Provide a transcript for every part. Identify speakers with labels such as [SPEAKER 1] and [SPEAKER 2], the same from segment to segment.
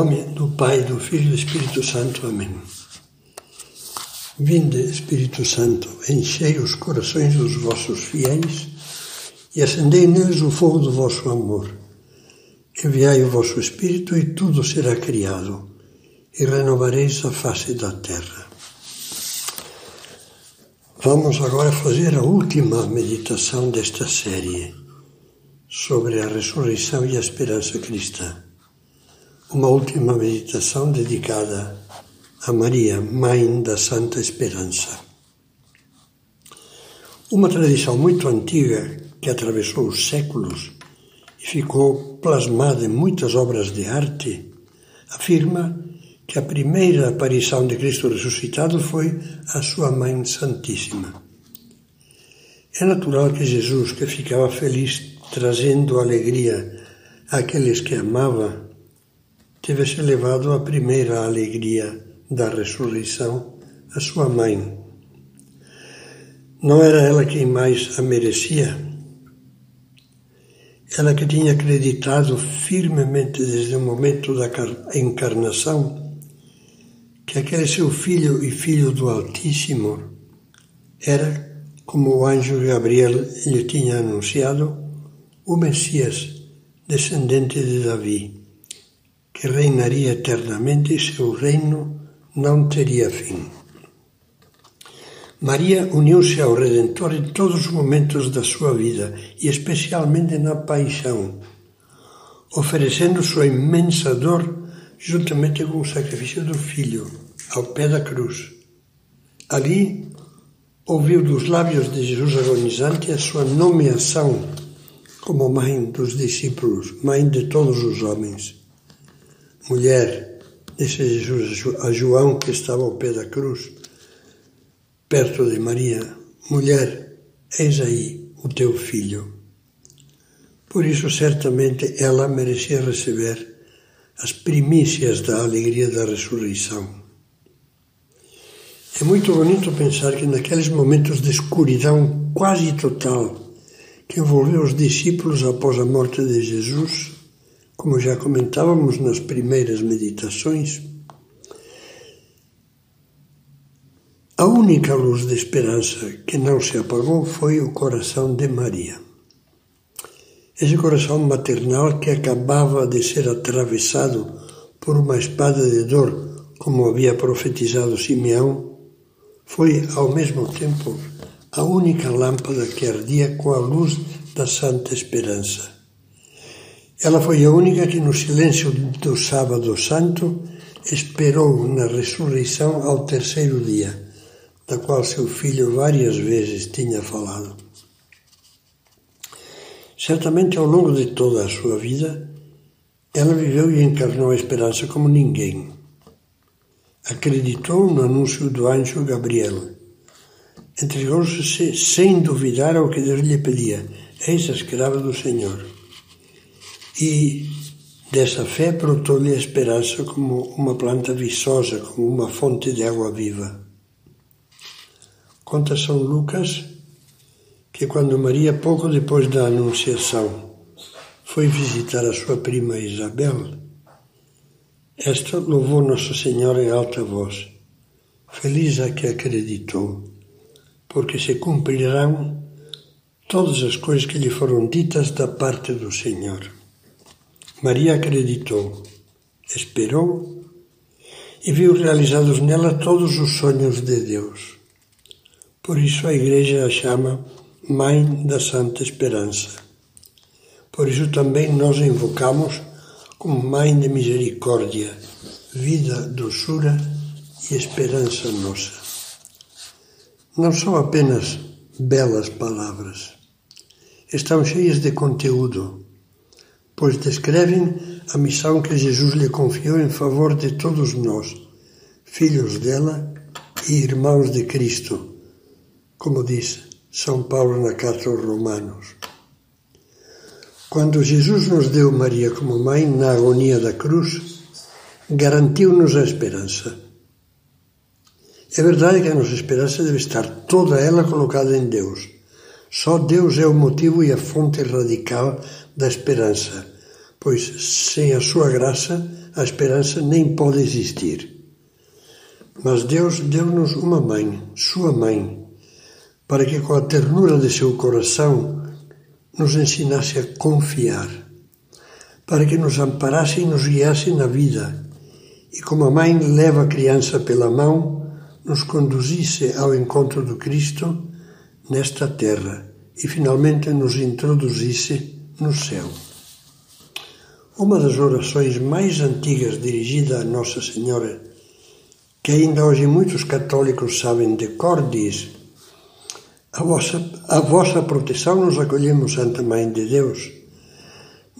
[SPEAKER 1] nome do Pai, do Filho e do Espírito Santo. Amém. Vinde, Espírito Santo, enchei os corações dos vossos fiéis e acendei neles o fogo do vosso amor. Enviai o vosso Espírito e tudo será criado, e renovareis a face da terra. Vamos agora fazer a última meditação desta série sobre a ressurreição e a esperança cristã uma última meditação dedicada a Maria, Mãe da Santa Esperança. Uma tradição muito antiga que atravessou os séculos e ficou plasmada em muitas obras de arte afirma que a primeira aparição de Cristo ressuscitado foi a sua Mãe Santíssima. É natural que Jesus, que ficava feliz trazendo alegria àqueles que amava, tivesse levado a primeira alegria da ressurreição a sua mãe. Não era ela quem mais a merecia? Ela que tinha acreditado firmemente desde o momento da encarnação que aquele seu filho e filho do Altíssimo era, como o anjo Gabriel lhe tinha anunciado, o Messias, descendente de Davi que reinaria eternamente e seu reino não teria fim. Maria uniu-se ao Redentor em todos os momentos da sua vida e especialmente na paixão, oferecendo sua imensa dor juntamente com o sacrifício do Filho ao pé da cruz. Ali ouviu dos lábios de Jesus agonizante a sua nomeação como mãe dos discípulos, mãe de todos os homens. Mulher, disse Jesus a João que estava ao pé da cruz, perto de Maria: Mulher, eis aí o teu filho. Por isso, certamente, ela merecia receber as primícias da alegria da ressurreição. É muito bonito pensar que naqueles momentos de escuridão quase total que envolveu os discípulos após a morte de Jesus, como já comentávamos nas primeiras meditações, a única luz de esperança que não se apagou foi o coração de Maria. Esse coração maternal que acabava de ser atravessado por uma espada de dor, como havia profetizado Simeão, foi ao mesmo tempo a única lâmpada que ardia com a luz da Santa Esperança ela foi a única que, no silêncio do Sábado Santo, esperou na ressurreição ao terceiro dia, da qual seu filho várias vezes tinha falado. Certamente, ao longo de toda a sua vida, ela viveu e encarnou a esperança como ninguém. Acreditou no anúncio do anjo Gabriel. Entregou-se sem duvidar ao que Deus lhe pedia: Eis a escrava do Senhor e dessa fé brotou-lhe a esperança como uma planta viçosa, como uma fonte de água viva. Conta São Lucas que quando Maria, pouco depois da Anunciação, foi visitar a sua prima Isabel, esta louvou Nossa Senhora em alta voz. Feliz a que acreditou, porque se cumprirão todas as coisas que lhe foram ditas da parte do Senhor. Maria acreditou, esperou e viu realizados nela todos os sonhos de Deus. Por isso a Igreja a chama Mãe da Santa Esperança. Por isso também nós a invocamos como Mãe de Misericórdia, vida, doçura e esperança nossa. Não são apenas belas palavras, estão cheias de conteúdo pois descrevem a missão que Jesus lhe confiou em favor de todos nós, filhos dela e irmãos de Cristo, como diz São Paulo na carta aos Romanos. Quando Jesus nos deu Maria como mãe na agonia da cruz, garantiu-nos a esperança. É verdade que a nossa esperança deve estar toda ela colocada em Deus. Só Deus é o motivo e a fonte radical da esperança, pois sem a sua graça a esperança nem pode existir. Mas Deus deu-nos uma mãe, sua mãe, para que com a ternura de seu coração nos ensinasse a confiar, para que nos amparasse e nos guiasse na vida, e como a mãe leva a criança pela mão, nos conduzisse ao encontro do Cristo nesta terra e finalmente nos introduzisse no céu. Uma das orações mais antigas dirigida a Nossa Senhora, que ainda hoje muitos católicos sabem de cor, diz: a vossa, a vossa proteção nos acolhemos, Santa Mãe de Deus.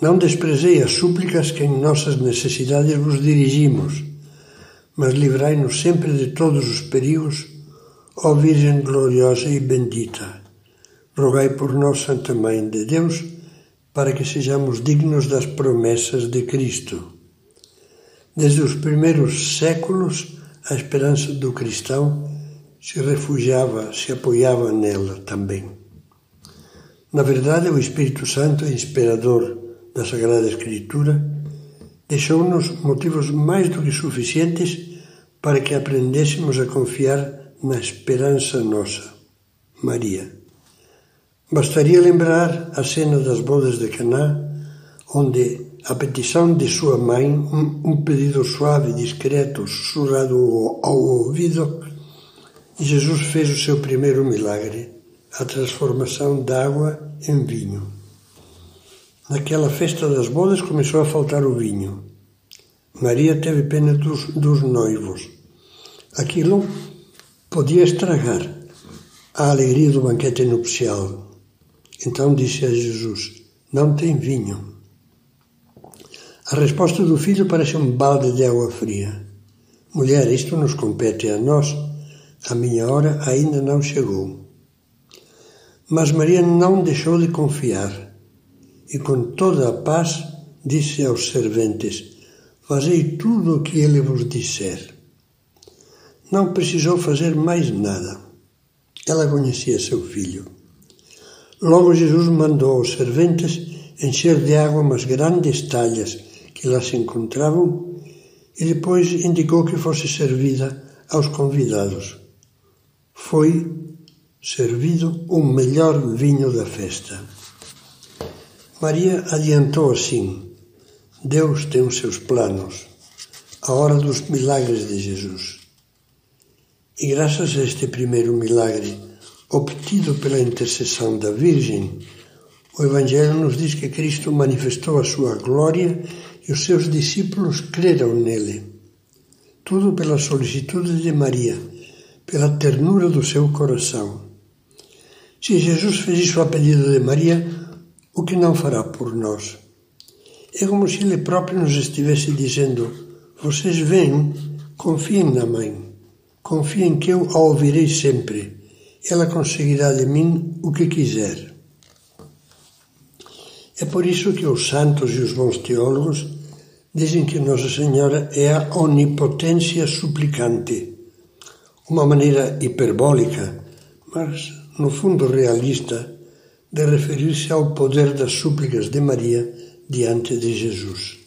[SPEAKER 1] Não desprezei as súplicas que em nossas necessidades vos dirigimos, mas livrai-nos sempre de todos os perigos, ó Virgem gloriosa e bendita. Rogai por nós, Santa Mãe de Deus, para que sejamos dignos das promessas de Cristo. Desde os primeiros séculos, a esperança do cristão se refugiava, se apoiava nela também. Na verdade, o Espírito Santo, inspirador da Sagrada Escritura, deixou-nos motivos mais do que suficientes para que aprendêssemos a confiar na esperança nossa, Maria. Bastaria lembrar a cena das bodas de Caná, onde a petição de sua mãe, um, um pedido suave, discreto, sussurrado ao, ao ouvido, Jesus fez o seu primeiro milagre, a transformação da água em vinho. Naquela festa das bodas começou a faltar o vinho. Maria teve pena dos, dos noivos. Aquilo podia estragar a alegria do banquete nupcial. Então disse a Jesus: Não tem vinho. A resposta do filho parece um balde de água fria. Mulher, isto nos compete a nós. A minha hora ainda não chegou. Mas Maria não deixou de confiar e, com toda a paz, disse aos serventes: Fazei tudo o que ele vos disser. Não precisou fazer mais nada. Ela conhecia seu filho. Logo Jesus mandou aos serventes encher de água umas grandes talhas que lá se encontravam e depois indicou que fosse servida aos convidados. Foi servido o melhor vinho da festa. Maria adiantou assim: Deus tem os seus planos, a hora dos milagres de Jesus. E graças a este primeiro milagre, obtido pela intercessão da Virgem, o Evangelho nos diz que Cristo manifestou a sua glória e os seus discípulos creram nele. Tudo pela solicitude de Maria, pela ternura do seu coração. Se Jesus fez isso a pedido de Maria, o que não fará por nós? É como se Ele próprio nos estivesse dizendo: Vocês vêm, confiem na Mãe, confiem que eu a ouvirei sempre ela conseguirá de mim o que quiser. É por isso que os santos e os bons teólogos dizem que Nossa Senhora é a onipotência suplicante, uma maneira hiperbólica, mas no fundo realista, de referir-se ao poder das súplicas de Maria diante de Jesus.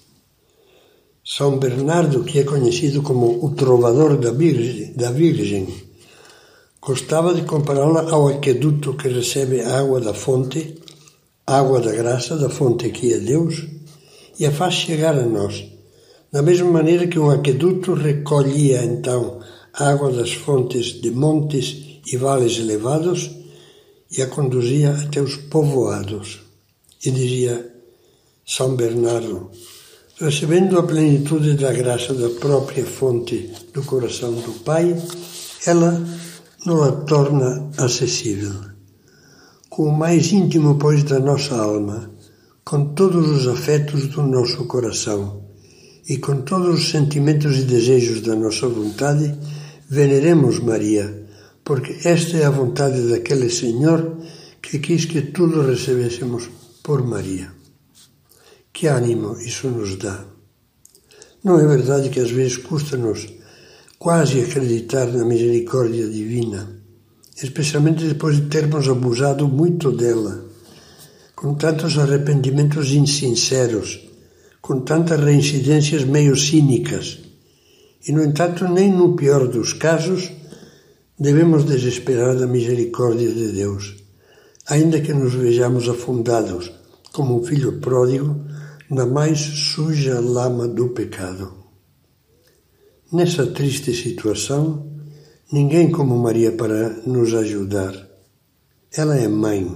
[SPEAKER 1] São Bernardo, que é conhecido como o trovador da Virgem, da Virgem Gostava de compará-la ao aqueduto que recebe a água da fonte, água da graça, da fonte que é Deus, e a faz chegar a nós, da mesma maneira que um aqueduto recolhia então a água das fontes de montes e vales elevados e a conduzia até os povoados. E dizia São Bernardo, recebendo a plenitude da graça da própria fonte do coração do Pai, ela não a torna acessível. Com o mais íntimo, pois, da nossa alma, com todos os afetos do nosso coração e com todos os sentimentos e desejos da nossa vontade, veneremos Maria, porque esta é a vontade daquele Senhor que quis que tudo recebêssemos por Maria. Que ânimo isso nos dá! Não é verdade que às vezes custa-nos quase acreditar na misericórdia divina, especialmente depois de termos abusado muito dela, com tantos arrependimentos insinceros, com tantas reincidências meio cínicas. E, no entanto, nem no pior dos casos devemos desesperar da misericórdia de Deus, ainda que nos vejamos afundados, como um filho pródigo, na mais suja lama do pecado. Nessa triste situação, ninguém como Maria para nos ajudar. Ela é mãe.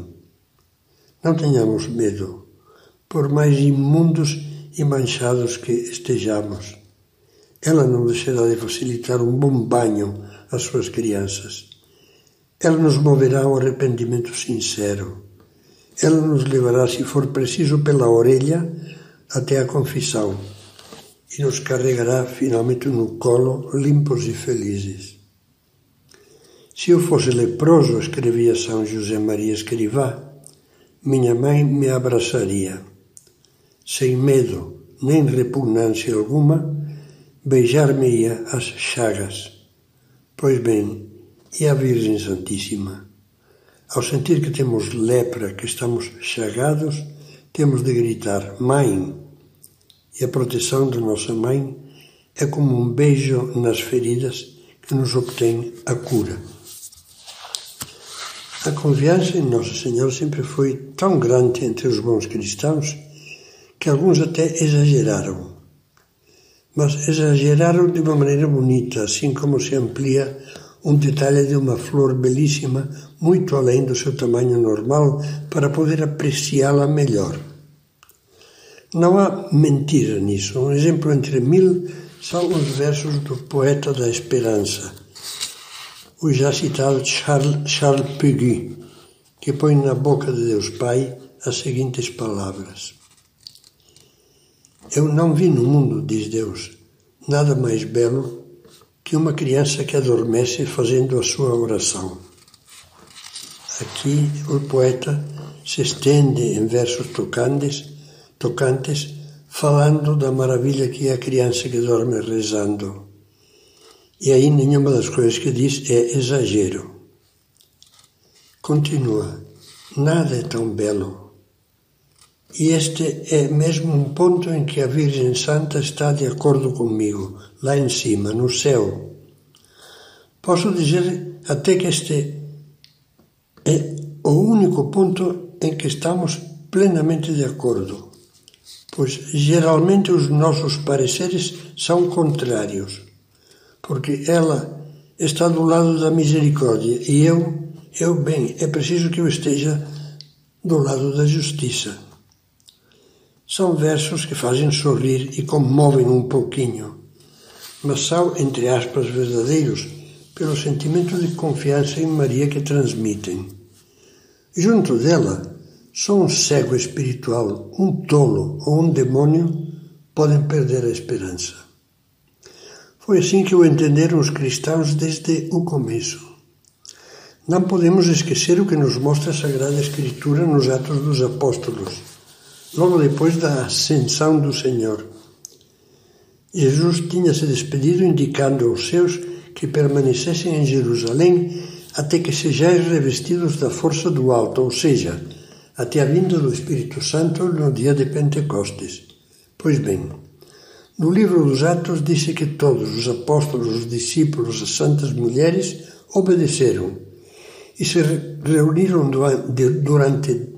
[SPEAKER 1] Não tenhamos medo, por mais imundos e manchados que estejamos. Ela não deixará de facilitar um bom banho às suas crianças. Ela nos moverá ao arrependimento sincero. Ela nos levará, se for preciso, pela orelha até a confissão e nos carregará finalmente no colo, limpos e felizes. Se eu fosse leproso, escrevia São José Maria Escrivá, minha mãe me abraçaria. Sem medo nem repugnância alguma, beijar-me-ia as chagas. Pois bem, e a Virgem Santíssima? Ao sentir que temos lepra, que estamos chagados, temos de gritar: Mãe! E a proteção de nossa mãe é como um beijo nas feridas que nos obtém a cura. A confiança em Nossa Senhora sempre foi tão grande entre os bons cristãos que alguns até exageraram. Mas exageraram de uma maneira bonita, assim como se amplia um detalhe de uma flor belíssima muito além do seu tamanho normal para poder apreciá-la melhor. Não há mentira nisso. Um exemplo entre mil são os versos do poeta da esperança, o já citado Charles, Charles Peguy, que põe na boca de Deus Pai as seguintes palavras: Eu não vi no mundo, diz Deus, nada mais belo que uma criança que adormece fazendo a sua oração. Aqui o poeta se estende em versos tocantes tocantes, falando da maravilha que é a criança que dorme rezando. E aí nenhuma das coisas que diz é exagero. Continua, nada é tão belo. E este é mesmo um ponto em que a Virgem Santa está de acordo comigo, lá em cima, no céu. Posso dizer até que este é o único ponto em que estamos plenamente de acordo pois geralmente os nossos pareceres são contrários, porque ela está do lado da misericórdia e eu, eu bem, é preciso que eu esteja do lado da justiça. São versos que fazem sorrir e comovem um pouquinho, mas são, entre aspas, verdadeiros pelo sentimento de confiança em Maria que transmitem. Junto dela, só um cego espiritual, um tolo ou um demônio podem perder a esperança. Foi assim que o entenderam os cristãos desde o começo. Não podemos esquecer o que nos mostra a Sagrada Escritura nos Atos dos Apóstolos, logo depois da ascensão do Senhor. Jesus tinha se despedido indicando aos seus que permanecessem em Jerusalém até que sejais revestidos da força do alto, ou seja, até a vinda do Espírito Santo no dia de Pentecostes. Pois bem, no livro dos Atos disse que todos os apóstolos, os discípulos, as santas mulheres obedeceram e se reuniram durante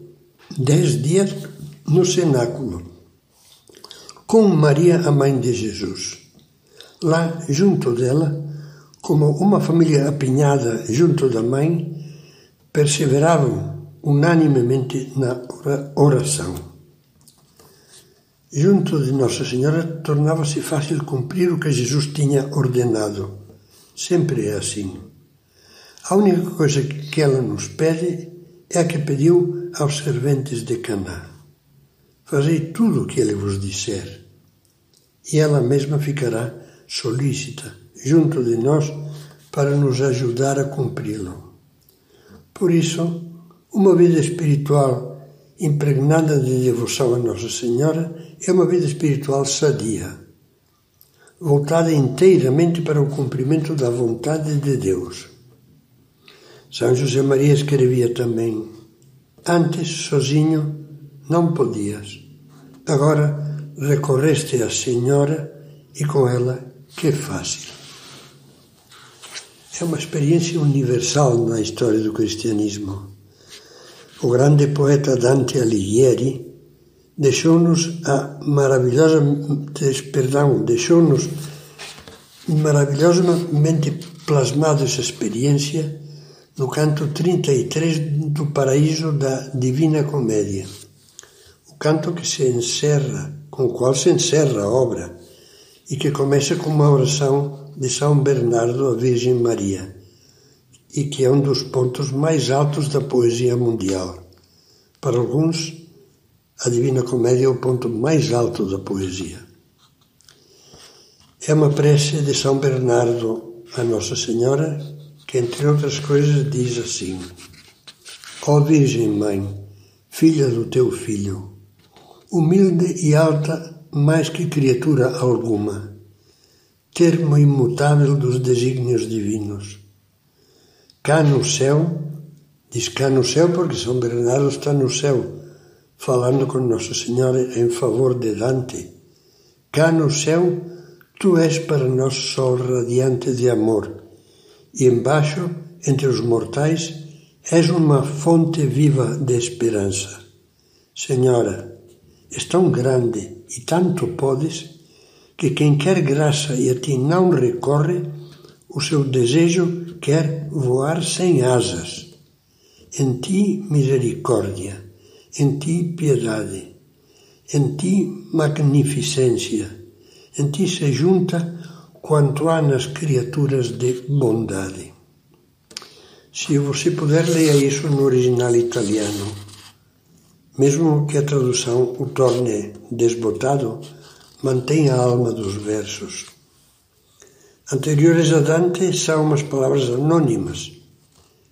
[SPEAKER 1] dez dias no cenáculo com Maria, a mãe de Jesus. Lá, junto dela, como uma família apinhada junto da mãe, perseveravam unanimemente na oração. Junto de Nossa Senhora tornava-se fácil cumprir o que Jesus tinha ordenado. Sempre é assim. A única coisa que ela nos pede é a que pediu aos serventes de Caná. Fazei tudo o que ele vos disser, e ela mesma ficará solícita junto de nós para nos ajudar a cumpri-lo. Por isso, uma vida espiritual impregnada de devoção a Nossa Senhora é uma vida espiritual sadia, voltada inteiramente para o cumprimento da vontade de Deus. São José Maria escrevia também: Antes, sozinho, não podias. Agora, recorreste à Senhora e com ela que fácil. É uma experiência universal na história do cristianismo. O grande poeta Dante Alighieri deixou-nos a maravilhosa, perdão, deixou-nos maravilhosamente plasmado essa experiência no canto 33 do Paraíso da Divina Comédia. O canto que se encerra, com o qual se encerra a obra, e que começa com uma oração de São Bernardo à Virgem Maria, e que é um dos pontos mais altos da poesia mundial. Para alguns, a Divina Comédia é o ponto mais alto da poesia. É uma prece de São Bernardo a Nossa Senhora que, entre outras coisas, diz assim: Ó oh Virgem Mãe, filha do teu filho, humilde e alta mais que criatura alguma, termo imutável dos desígnios divinos. Cá no céu, diz cá no céu porque São Bernardo está no céu, falando com Nossa Senhora em favor de Dante. Cá no céu, tu és para nós sol radiante de amor e embaixo, entre os mortais, és uma fonte viva de esperança. Senhora, és tão grande e tanto podes que quem quer graça e a ti não recorre, o seu desejo quer voar sem asas. Em ti misericórdia, em ti piedade, em ti magnificência, em ti se junta quanto há nas criaturas de bondade. Se você puder, leia isso no original italiano. Mesmo que a tradução o torne desbotado, mantenha a alma dos versos. Anteriores a Dante são umas palavras anônimas,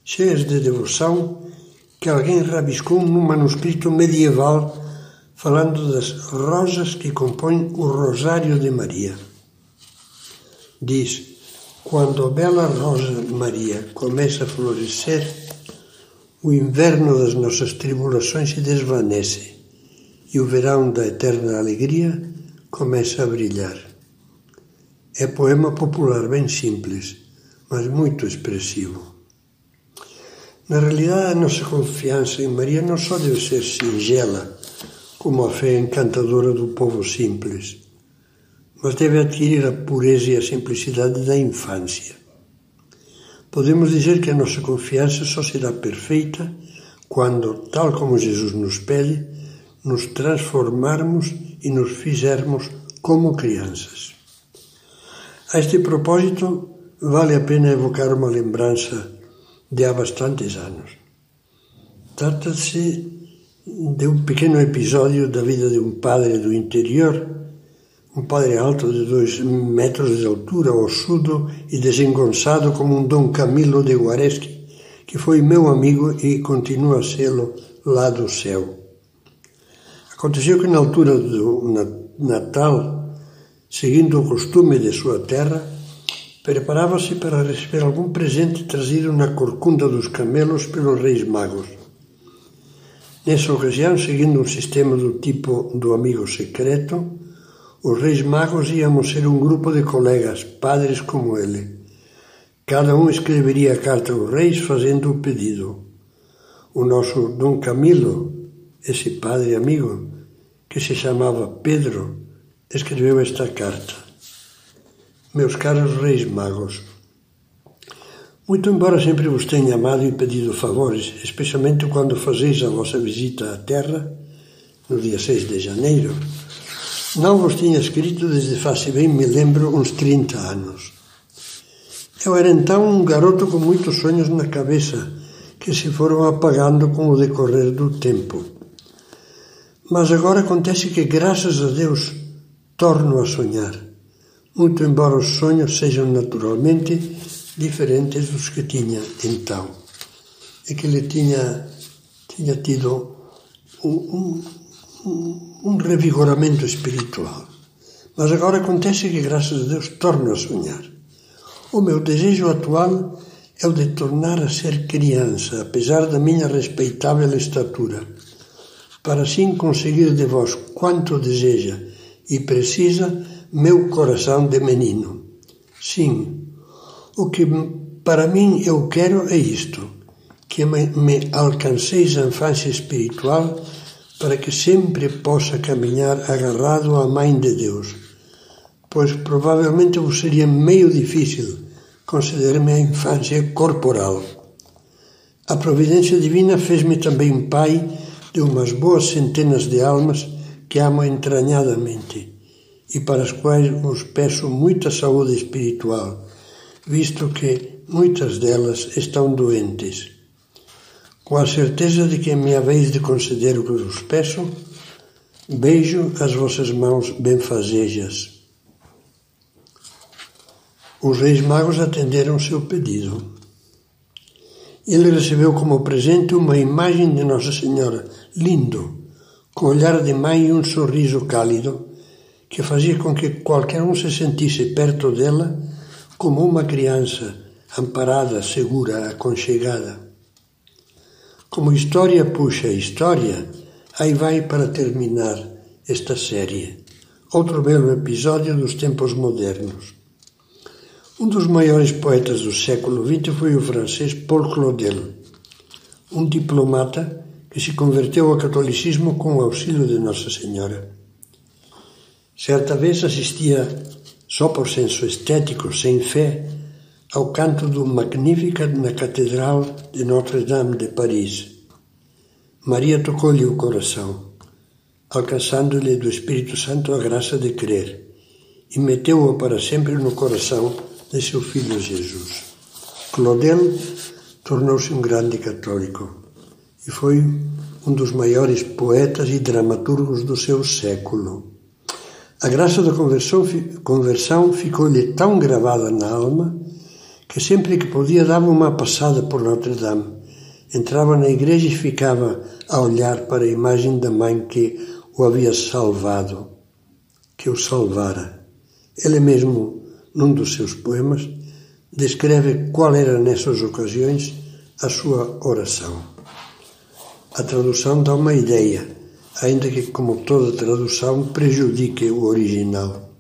[SPEAKER 1] cheias de devoção, que alguém rabiscou num manuscrito medieval falando das rosas que compõem o Rosário de Maria diz: Quando a bela rosa Maria começa a florescer, o inverno das nossas tribulações se desvanece e o verão da eterna alegria começa a brilhar. É poema popular bem simples, mas muito expressivo. Na realidade, a nossa confiança em Maria não só deve ser singela, como a fé encantadora do povo simples mas deve adquirir a pureza e a simplicidade da infância. Podemos dizer que a nossa confiança só será perfeita quando, tal como Jesus nos pede, nos transformarmos e nos fizermos como crianças. A este propósito, vale a pena evocar uma lembrança de há bastantes anos. Trata-se de um pequeno episódio da vida de um padre do interior um padre alto de dois metros de altura, ossudo e desengonçado como um Dom Camilo de Guareschi, que foi meu amigo e continua a sê-lo lá do céu. Aconteceu que na altura do Natal, seguindo o costume de sua terra, preparava-se para receber algum presente trazido na corcunda dos camelos pelos reis magos. Nessa ocasião, seguindo um sistema do tipo do amigo secreto, os Reis Magos íamos ser um grupo de colegas, padres como ele. Cada um escreveria a carta aos reis fazendo o pedido. O nosso Dom Camilo, esse padre amigo, que se chamava Pedro, escreveu esta carta. Meus caros Reis Magos, muito embora sempre vos tenha amado e pedido favores, especialmente quando fazeis a vossa visita à Terra, no dia 6 de janeiro, não vos tinha escrito desde faz bem me lembro uns 30 anos. Eu era então um garoto com muitos sonhos na cabeça, que se foram apagando com o decorrer do tempo. Mas agora acontece que, graças a Deus, torno a sonhar, muito embora os sonhos sejam naturalmente diferentes dos que tinha então. E que ele tinha, tinha tido um, um um revigoramento espiritual. Mas agora acontece que, graças a Deus, torno a sonhar. O meu desejo atual é o de tornar a ser criança, apesar da minha respeitável estatura, para assim conseguir de vós quanto deseja e precisa meu coração de menino. Sim, o que para mim eu quero é isto: que me, me alcanceis a infância espiritual para que sempre possa caminhar agarrado à Mãe de Deus, pois provavelmente vos seria meio difícil conceder-me a infância corporal. A providência divina fez-me também pai de umas boas centenas de almas que amo entranhadamente e para as quais vos peço muita saúde espiritual, visto que muitas delas estão doentes. Com a certeza de que me haveis de conceder o que vos peço, beijo as vossas mãos benfazejas. Os reis magos atenderam seu pedido. Ele recebeu como presente uma imagem de Nossa Senhora, lindo, com olhar de mãe e um sorriso cálido, que fazia com que qualquer um se sentisse perto dela como uma criança, amparada, segura, aconchegada. Como história puxa história, aí vai para terminar esta série. Outro belo episódio dos tempos modernos. Um dos maiores poetas do século XX foi o francês Paul Claudel, um diplomata que se converteu ao catolicismo com o auxílio de Nossa Senhora. Certa vez assistia, só por senso estético, sem fé, ao canto do Magnificat na Catedral de Notre-Dame de Paris. Maria tocou-lhe o coração, alcançando-lhe do Espírito Santo a graça de crer, e meteu-o para sempre no coração de seu filho Jesus. Claudel tornou-se um grande católico e foi um dos maiores poetas e dramaturgos do seu século. A graça da conversão, conversão ficou-lhe tão gravada na alma que sempre que podia dava uma passada por Notre Dame. Entrava na igreja e ficava a olhar para a imagem da mãe que o havia salvado, que o salvara. Ele mesmo, num dos seus poemas, descreve qual era nessas ocasiões a sua oração. A tradução dá uma ideia, ainda que, como toda tradução, prejudique o original.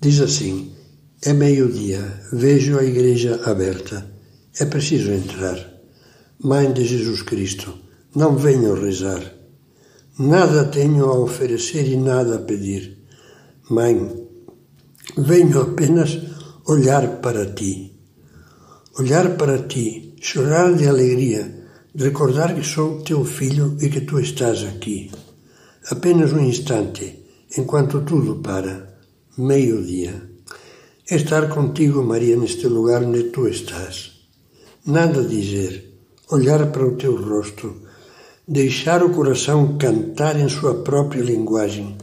[SPEAKER 1] Diz assim: é meio-dia, vejo a igreja aberta. É preciso entrar. Mãe de Jesus Cristo, não venho rezar. Nada tenho a oferecer e nada a pedir. Mãe, venho apenas olhar para ti. Olhar para ti, chorar de alegria, recordar que sou teu filho e que tu estás aqui. Apenas um instante, enquanto tudo para. Meio-dia estar contigo, Maria, neste lugar onde tu estás. Nada dizer, olhar para o teu rosto, deixar o coração cantar em sua própria linguagem,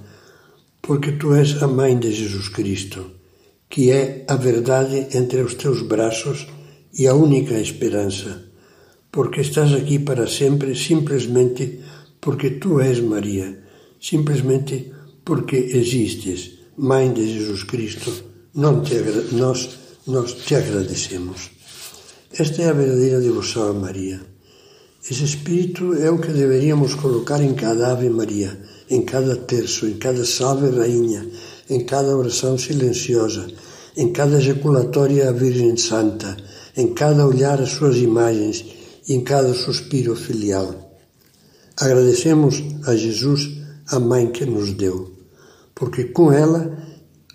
[SPEAKER 1] porque tu és a mãe de Jesus Cristo, que é a verdade entre os teus braços e a única esperança, porque estás aqui para sempre simplesmente porque tu és Maria, simplesmente porque existes, mãe de Jesus Cristo te, nós, nós te agradecemos. Esta é a verdadeira devoção a Maria. Esse espírito é o que deveríamos colocar em cada Ave Maria, em cada terço, em cada salve rainha, em cada oração silenciosa, em cada ejaculatória à Virgem Santa, em cada olhar às suas imagens em cada suspiro filial. Agradecemos a Jesus a mãe que nos deu, porque com ela,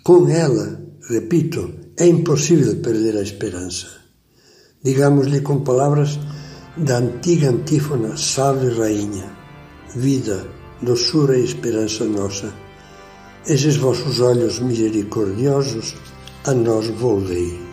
[SPEAKER 1] com ela Repito, é impossível perder a esperança. Digámoslhe com palavras da antiga antífona Salve Rainha, vida, doçura e esperança nossa. Esses vossos olhos misericordiosos a nós volvei.